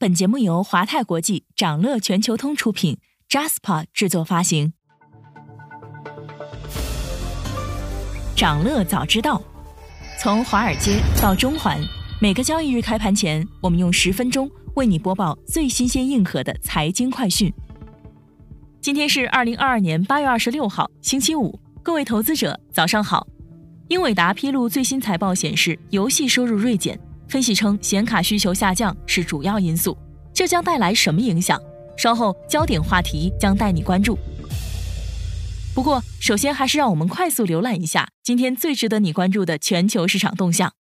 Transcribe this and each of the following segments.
本节目由华泰国际、掌乐全球通出品，Jaspa 制作发行。掌乐早知道，从华尔街到中环，每个交易日开盘前，我们用十分钟为你播报最新鲜、硬核的财经快讯。今天是二零二二年八月二十六号，星期五，各位投资者早上好。英伟达披露最新财报显示，游戏收入锐减。分析称，显卡需求下降是主要因素，这将带来什么影响？稍后焦点话题将带你关注。不过，首先还是让我们快速浏览一下今天最值得你关注的全球市场动向。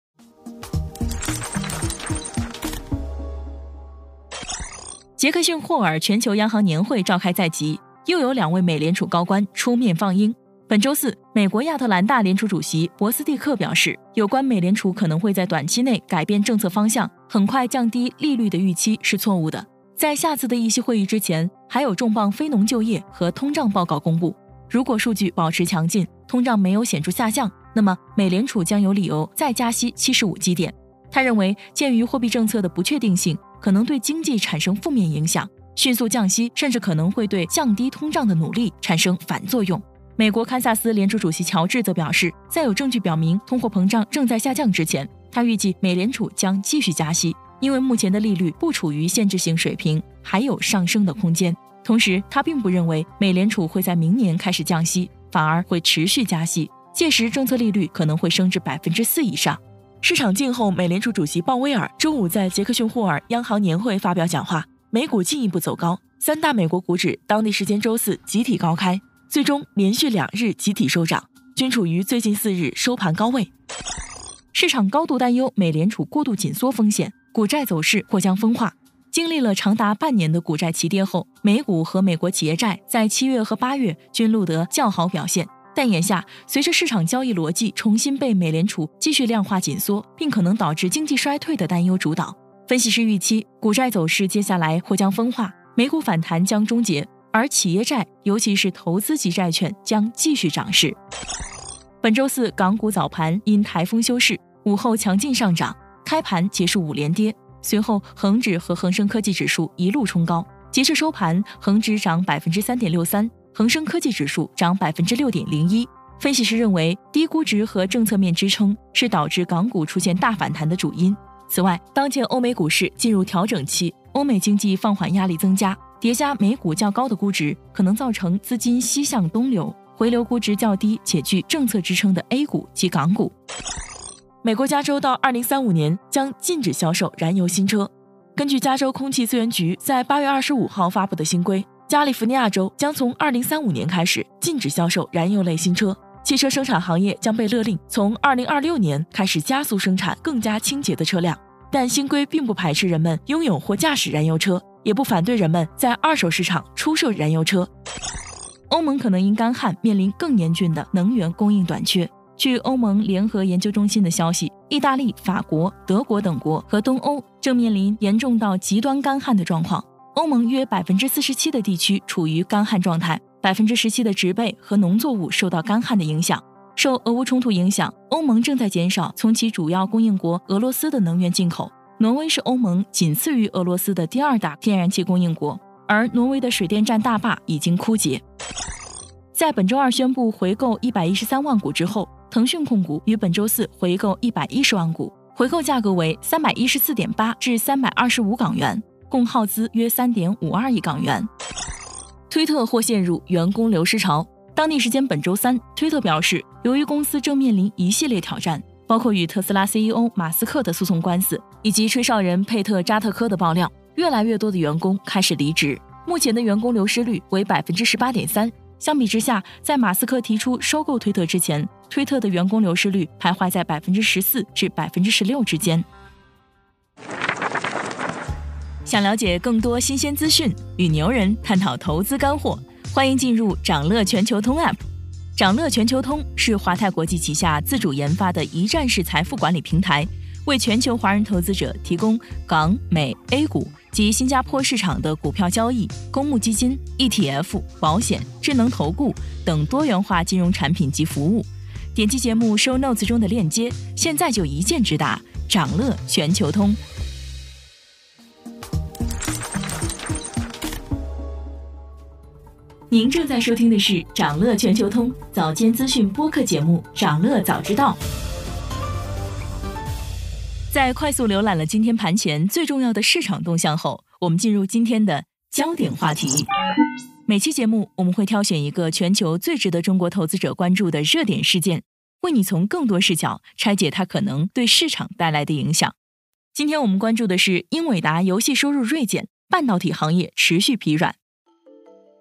杰克逊霍尔全球央行年会召开在即，又有两位美联储高官出面放鹰。本周四，美国亚特兰大联储主席博斯蒂克表示，有关美联储可能会在短期内改变政策方向，很快降低利率的预期是错误的。在下次的议息会议之前，还有重磅非农就业和通胀报告公布。如果数据保持强劲，通胀没有显著下降，那么美联储将有理由再加息七十五基点。他认为，鉴于货币政策的不确定性，可能对经济产生负面影响，迅速降息甚至可能会对降低通胀的努力产生反作用。美国堪萨斯联储主席乔治则表示，在有证据表明通货膨胀正在下降之前，他预计美联储将继续加息，因为目前的利率不处于限制性水平，还有上升的空间。同时，他并不认为美联储会在明年开始降息，反而会持续加息，届时政策利率可能会升至百分之四以上。市场静候美联储主席鲍威尔周五在杰克逊霍尔央行年会发表讲话，美股进一步走高，三大美国股指当地时间周四集体高开。最终连续两日集体收涨，均处于最近四日收盘高位。市场高度担忧美联储过度紧缩风险，股债走势或将分化。经历了长达半年的股债齐跌后，美股和美国企业债在七月和八月均录得较好表现。但眼下，随着市场交易逻辑重新被美联储继续量化紧缩，并可能导致经济衰退的担忧主导，分析师预期股债走势接下来或将分化，美股反弹将终结。而企业债，尤其是投资级债券，将继续涨势。本周四，港股早盘因台风休市，午后强劲上涨，开盘结束五连跌。随后，恒指和恒生科技指数一路冲高，截至收盘，恒指涨百分之三点六三，恒生科技指数涨百分之六点零一。分析师认为，低估值和政策面支撑是导致港股出现大反弹的主因。此外，当前欧美股市进入调整期，欧美经济放缓压力增加。叠加美股较高的估值，可能造成资金西向东流，回流估值较低且具政策支撑的 A 股及港股。美国加州到二零三五年将禁止销售燃油新车。根据加州空气资源局在八月二十五号发布的新规，加利福尼亚州将从二零三五年开始禁止销售燃油类新车，汽车生产行业将被勒令从二零二六年开始加速生产更加清洁的车辆。但新规并不排斥人们拥有或驾驶燃油车。也不反对人们在二手市场出售燃油车。欧盟可能因干旱面临更严峻的能源供应短缺。据欧盟联合研究中心的消息，意大利、法国、德国等国和东欧正面临严重到极端干旱的状况。欧盟约百分之四十七的地区处于干旱状态，百分之十七的植被和农作物受到干旱的影响。受俄乌冲突影响，欧盟正在减少从其主要供应国俄罗斯的能源进口。挪威是欧盟仅次于俄罗斯的第二大天然气供应国，而挪威的水电站大坝已经枯竭。在本周二宣布回购一百一十三万股之后，腾讯控股于本周四回购一百一十万股，回购价格为三百一十四点八至三百二十五港元，共耗资约三点五二亿港元。推特或陷入员工流失潮。当地时间本周三，推特表示，由于公司正面临一系列挑战。包括与特斯拉 CEO 马斯克的诉讼官司，以及吹哨人佩特扎特科的爆料，越来越多的员工开始离职。目前的员工流失率为百分之十八点三。相比之下，在马斯克提出收购推特之前，推特的员工流失率徘徊在百分之十四至百分之十六之间。想了解更多新鲜资讯，与牛人探讨投资干货，欢迎进入掌乐全球通 App。掌乐全球通是华泰国际旗下自主研发的一站式财富管理平台，为全球华人投资者提供港、美、A 股及新加坡市场的股票交易、公募基金、ETF、保险、智能投顾等多元化金融产品及服务。点击节目 show notes 中的链接，现在就一键直达掌乐全球通。您正在收听的是长乐全球通早间资讯播客节目《长乐早知道》。在快速浏览了今天盘前最重要的市场动向后，我们进入今天的焦点话题。每期节目我们会挑选一个全球最值得中国投资者关注的热点事件，为你从更多视角拆解它可能对市场带来的影响。今天我们关注的是英伟达游戏收入锐减，半导体行业持续疲软。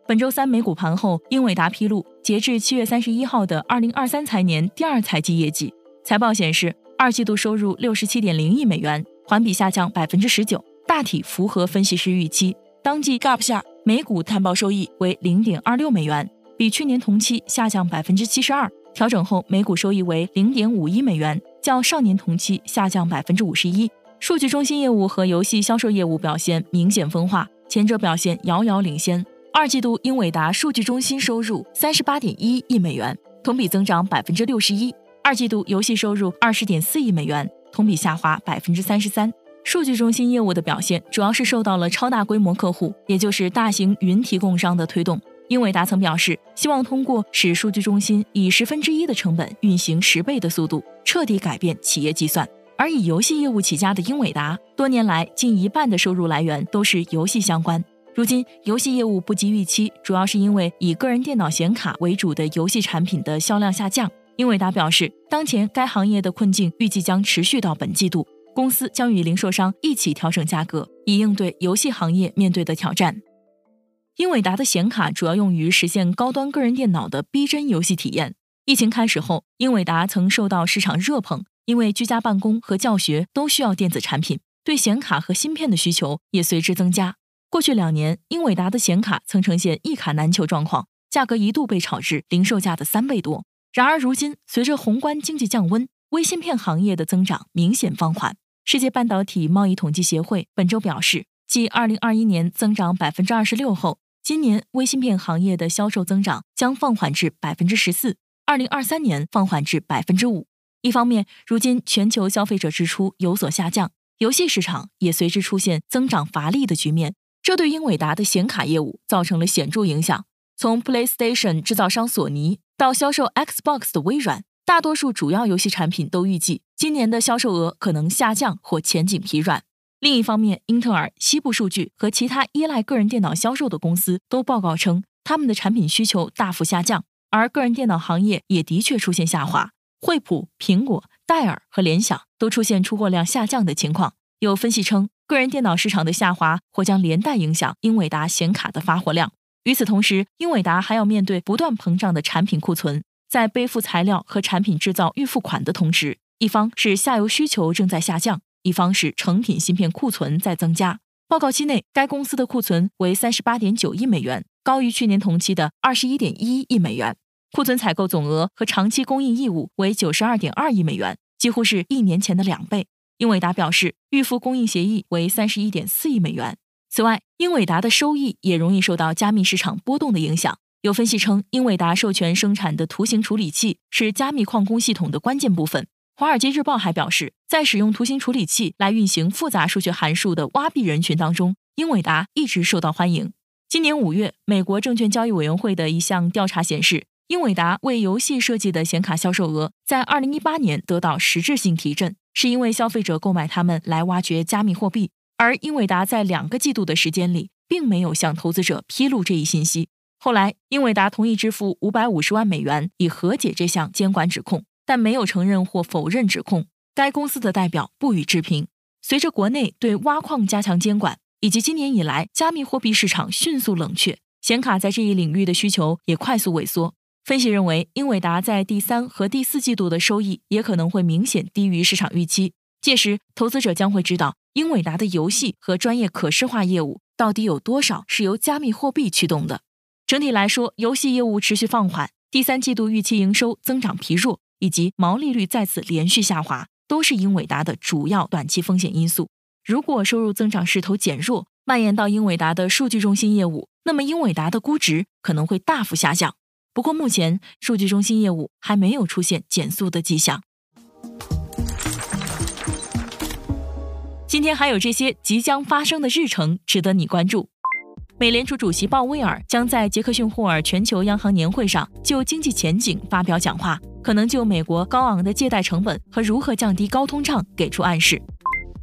本周三美股盘后，英伟达披露，截至七月三十一号的二零二三财年第二财季业绩。财报显示，二季度收入六十七点零亿美元，环比下降百分之十九，大体符合分析师预期。当季 GAAP 下每股摊报收益为零点二六美元，比去年同期下降百分之七十二。调整后每股收益为零点五一美元，较上年同期下降百分之五十一。数据中心业务和游戏销售业务表现明显分化，前者表现遥遥领先。二季度，英伟达数据中心收入三十八点一亿美元，同比增长百分之六十一。二季度游戏收入二十点四亿美元，同比下滑百分之三十三。数据中心业务的表现主要是受到了超大规模客户，也就是大型云提供商的推动。英伟达曾表示，希望通过使数据中心以十分之一的成本运行十倍的速度，彻底改变企业计算。而以游戏业务起家的英伟达，多年来近一半的收入来源都是游戏相关。如今游戏业务不及预期，主要是因为以个人电脑显卡为主的游戏产品的销量下降。英伟达表示，当前该行业的困境预计将持续到本季度，公司将与零售商一起调整价格，以应对游戏行业面对的挑战。英伟达的显卡主要用于实现高端个人电脑的逼真游戏体验。疫情开始后，英伟达曾受到市场热捧，因为居家办公和教学都需要电子产品，对显卡和芯片的需求也随之增加。过去两年，英伟达的显卡曾呈现一卡难求状况，价格一度被炒至零售价的三倍多。然而，如今随着宏观经济降温，微芯片行业的增长明显放缓。世界半导体贸易统计协会本周表示，继2021年增长百分之二十六后，今年微芯片行业的销售增长将放缓至百分之十四，2023年放缓至百分之五。一方面，如今全球消费者支出有所下降，游戏市场也随之出现增长乏力的局面。这对英伟达的显卡业务造成了显著影响。从 PlayStation 制造商索尼到销售 Xbox 的微软，大多数主要游戏产品都预计今年的销售额可能下降或前景疲软。另一方面，英特尔、西部数据和其他依赖个人电脑销售的公司都报告称，他们的产品需求大幅下降，而个人电脑行业也的确出现下滑。惠普、苹果、戴尔和联想都出现出货量下降的情况。有分析称。个人电脑市场的下滑或将连带影响英伟达显卡的发货量。与此同时，英伟达还要面对不断膨胀的产品库存，在背负材料和产品制造预付款的同时，一方是下游需求正在下降，一方是成品芯片库存在增加。报告期内，该公司的库存为三十八点九亿美元，高于去年同期的二十一点一亿美元。库存采购总额和长期供应义务为九十二点二亿美元，几乎是一年前的两倍。英伟达表示，预付供应协议为三十一点四亿美元。此外，英伟达的收益也容易受到加密市场波动的影响。有分析称，英伟达授权生产的图形处理器是加密矿工系统的关键部分。华尔街日报还表示，在使用图形处理器来运行复杂数学函数的挖币人群当中，英伟达一直受到欢迎。今年五月，美国证券交易委员会的一项调查显示，英伟达为游戏设计的显卡销售额在二零一八年得到实质性提振。是因为消费者购买它们来挖掘加密货币，而英伟达在两个季度的时间里并没有向投资者披露这一信息。后来，英伟达同意支付五百五十万美元以和解这项监管指控，但没有承认或否认指控。该公司的代表不予置评。随着国内对挖矿加强监管，以及今年以来加密货币市场迅速冷却，显卡在这一领域的需求也快速萎缩。分析认为，英伟达在第三和第四季度的收益也可能会明显低于市场预期。届时，投资者将会知道英伟达的游戏和专业可视化业务到底有多少是由加密货币驱动的。整体来说，游戏业务持续放缓，第三季度预期营收增长疲弱，以及毛利率再次连续下滑，都是英伟达的主要短期风险因素。如果收入增长势头减弱，蔓延到英伟达的数据中心业务，那么英伟达的估值可能会大幅下降。不过，目前数据中心业务还没有出现减速的迹象。今天还有这些即将发生的日程值得你关注：美联储主席鲍威尔将在杰克逊霍尔全球央行年会上就经济前景发表讲话，可能就美国高昂的借贷成本和如何降低高通胀给出暗示。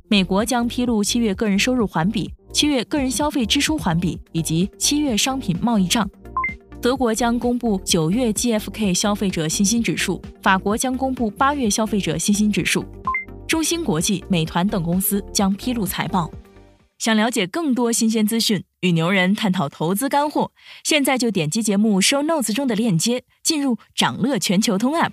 美国将披露七月个人收入环比、七月个人消费支出环比以及七月商品贸易账。德国将公布九月 GFK 消费者信心指数，法国将公布八月消费者信心指数。中芯国际、美团等公司将披露财报。想了解更多新鲜资讯，与牛人探讨投资干货，现在就点击节目 show notes 中的链接，进入掌乐全球通 app。